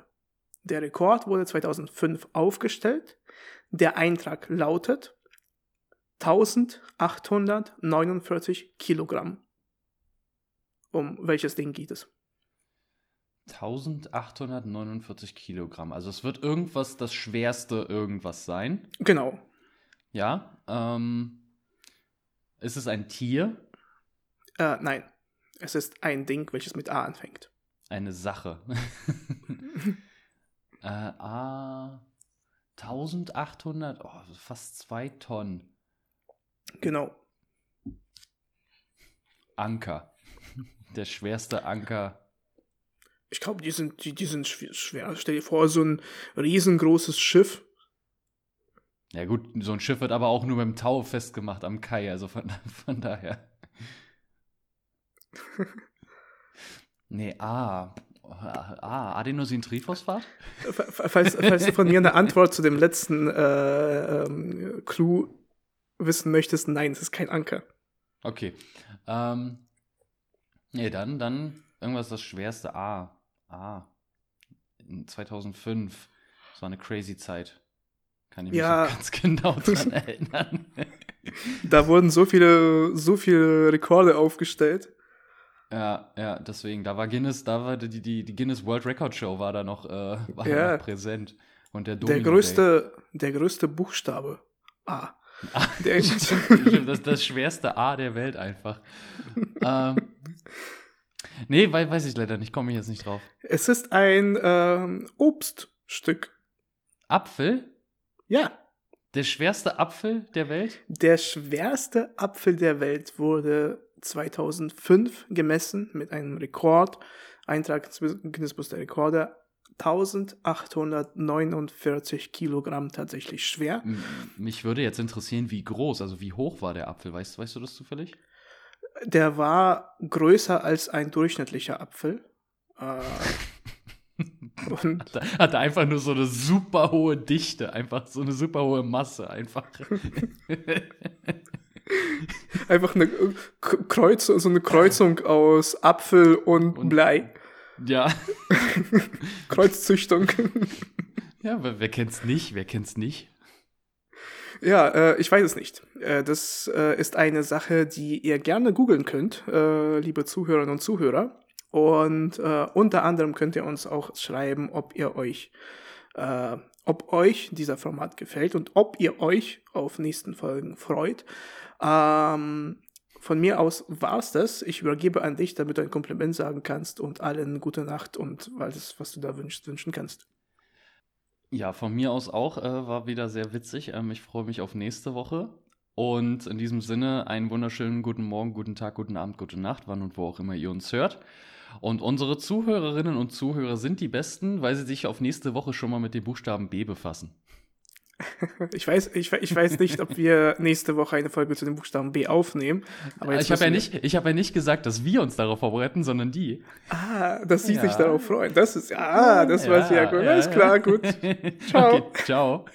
Der Rekord wurde 2005 aufgestellt. Der Eintrag lautet 1849 Kilogramm. Um welches Ding geht es? 1849 Kilogramm. Also es wird irgendwas, das schwerste irgendwas sein. Genau. Ja. Ähm, ist es ein Tier? Äh, nein. Es ist ein Ding, welches mit A anfängt. Eine Sache. äh, A. 1800, oh, fast zwei Tonnen. Genau. Anker. Der schwerste Anker. Ich glaube, die sind, die, die sind schwer. Stell dir vor, so ein riesengroßes Schiff. Ja gut, so ein Schiff wird aber auch nur mit dem Tau festgemacht am Kai, also von, von daher. nee, ah. Ah, Adenosintriphosphat? Falls, falls du von mir eine Antwort zu dem letzten äh, ähm, Clou wissen möchtest, nein, es ist kein Anker. Okay. Ähm, nee, dann, dann irgendwas das schwerste. A. A. 2005. Das war eine crazy Zeit. Kann ich mich ja. ganz genau dran erinnern. da wurden so viele, so viele Rekorde aufgestellt. Ja, ja, deswegen, da war Guinness, da war die, die, die Guinness World Record Show war da noch, äh, war ja. noch präsent. Und der Domino der größte, Day. der größte Buchstabe. A. Ah, das, das schwerste A der Welt einfach. ähm, nee, weil, weiß ich leider nicht, komme ich jetzt nicht drauf. Es ist ein ähm, Obststück. Apfel? Ja. Der schwerste Apfel der Welt? Der schwerste Apfel der Welt wurde 2005 gemessen mit einem Rekord, Eintrag Guinness Buch der Rekorde, 1849 Kilogramm tatsächlich schwer. Mich würde jetzt interessieren, wie groß, also wie hoch war der Apfel? Weißt, weißt du das zufällig? Der war größer als ein durchschnittlicher Apfel. Äh, und hat, er, hat er einfach nur so eine super hohe Dichte, einfach so eine super hohe Masse, einfach. einfach eine Kreuz, so eine Kreuzung aus Apfel und, und Blei. Ja. Kreuzzüchtung. Ja, wer, wer kennt's nicht? Wer kennt's nicht? Ja, äh, ich weiß es nicht. Äh, das äh, ist eine Sache, die ihr gerne googeln könnt, äh, liebe Zuhörerinnen und Zuhörer. Und äh, unter anderem könnt ihr uns auch schreiben, ob ihr euch, äh, ob euch dieser Format gefällt und ob ihr euch auf nächsten Folgen freut. Ähm, von mir aus war es das. Ich übergebe an dich, damit du ein Kompliment sagen kannst und allen gute Nacht und alles, was du da wünschst, wünschen kannst. Ja, von mir aus auch. Äh, war wieder sehr witzig. Ähm, ich freue mich auf nächste Woche. Und in diesem Sinne einen wunderschönen guten Morgen, guten Tag, guten Abend, gute Nacht, wann und wo auch immer ihr uns hört. Und unsere Zuhörerinnen und Zuhörer sind die besten, weil sie sich auf nächste Woche schon mal mit dem Buchstaben B befassen. Ich weiß, ich, ich weiß nicht, ob wir nächste Woche eine Folge zu dem Buchstaben B aufnehmen. Aber ich habe ja, nicht, hab ja nicht gesagt, dass wir uns darauf vorbereiten, sondern die. Ah, dass sie ja. sich darauf freuen. Das ist, ah, das ja, ich ja gut. Ja, Alles klar, gut. Ciao. Okay, ciao.